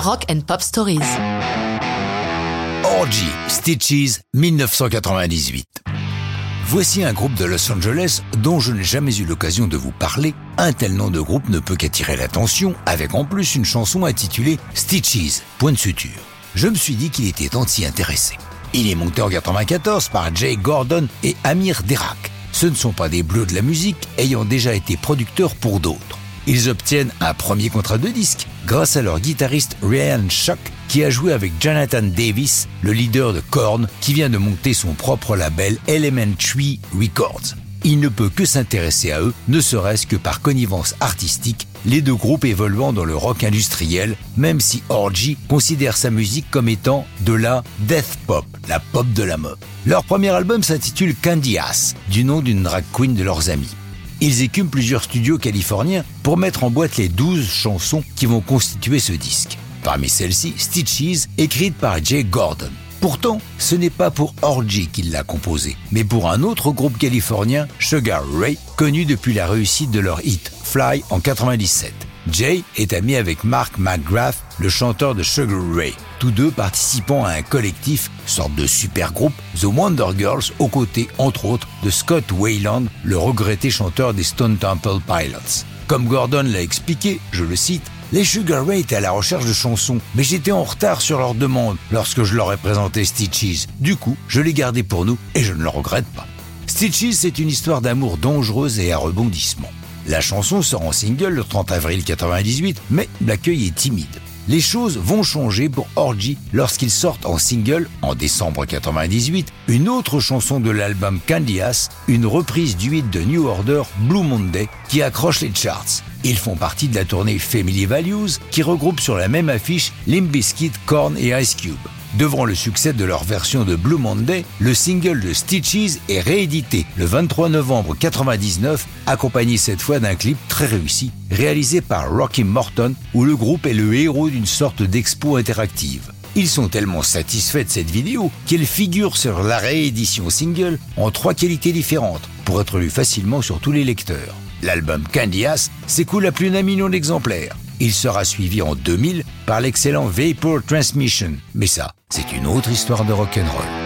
Rock and Pop Stories. Orgy, Stitches, 1998. Voici un groupe de Los Angeles dont je n'ai jamais eu l'occasion de vous parler. Un tel nom de groupe ne peut qu'attirer l'attention, avec en plus une chanson intitulée Stitches, point de suture. Je me suis dit qu'il était temps de s'y intéresser. Il est monté en 94 par Jay Gordon et Amir Derak. Ce ne sont pas des bleus de la musique, ayant déjà été producteurs pour d'autres. Ils obtiennent un premier contrat de disque grâce à leur guitariste Ryan Schuck qui a joué avec Jonathan Davis, le leader de Korn, qui vient de monter son propre label Elementary Records. Il ne peut que s'intéresser à eux, ne serait-ce que par connivence artistique, les deux groupes évoluant dans le rock industriel, même si Orgy considère sa musique comme étant de la death pop, la pop de la mode. Leur premier album s'intitule Candy Ass, du nom d'une drag queen de leurs amis ils écument plusieurs studios californiens pour mettre en boîte les 12 chansons qui vont constituer ce disque. Parmi celles-ci, Stitches, écrite par Jay Gordon. Pourtant, ce n'est pas pour Orgy qu'il l'a composé, mais pour un autre groupe californien, Sugar Ray, connu depuis la réussite de leur hit Fly en 97. Jay est ami avec Mark McGrath, le chanteur de Sugar Ray, tous deux participant à un collectif, sorte de super groupe, The Wonder Girls, aux côtés, entre autres, de Scott Wayland, le regretté chanteur des Stone Temple Pilots. Comme Gordon l'a expliqué, je le cite, les Sugar Ray étaient à la recherche de chansons, mais j'étais en retard sur leur demande lorsque je leur ai présenté Stitches. Du coup, je l'ai gardé pour nous et je ne le regrette pas. Stitches, c'est une histoire d'amour dangereuse et à rebondissement. La chanson sort en single le 30 avril 98, mais l'accueil est timide. Les choses vont changer pour Orgy lorsqu'ils sortent en single, en décembre 98, une autre chanson de l'album Candias, une reprise du hit de New Order, Blue Monday, qui accroche les charts. Ils font partie de la tournée Family Values, qui regroupe sur la même affiche Limp Bizkit, Korn et Ice Cube. Devant le succès de leur version de Blue Monday, le single de Stitches est réédité le 23 novembre 99, accompagné cette fois d'un clip très réussi, réalisé par Rocky Morton, où le groupe est le héros d'une sorte d'expo interactive. Ils sont tellement satisfaits de cette vidéo qu'elle figure sur la réédition single en trois qualités différentes pour être lue facilement sur tous les lecteurs. L'album Candias s'écoule à plus d'un million d'exemplaires. Il sera suivi en 2000 par l'excellent Vapor Transmission. Mais ça, c'est une autre histoire de rock'n'roll.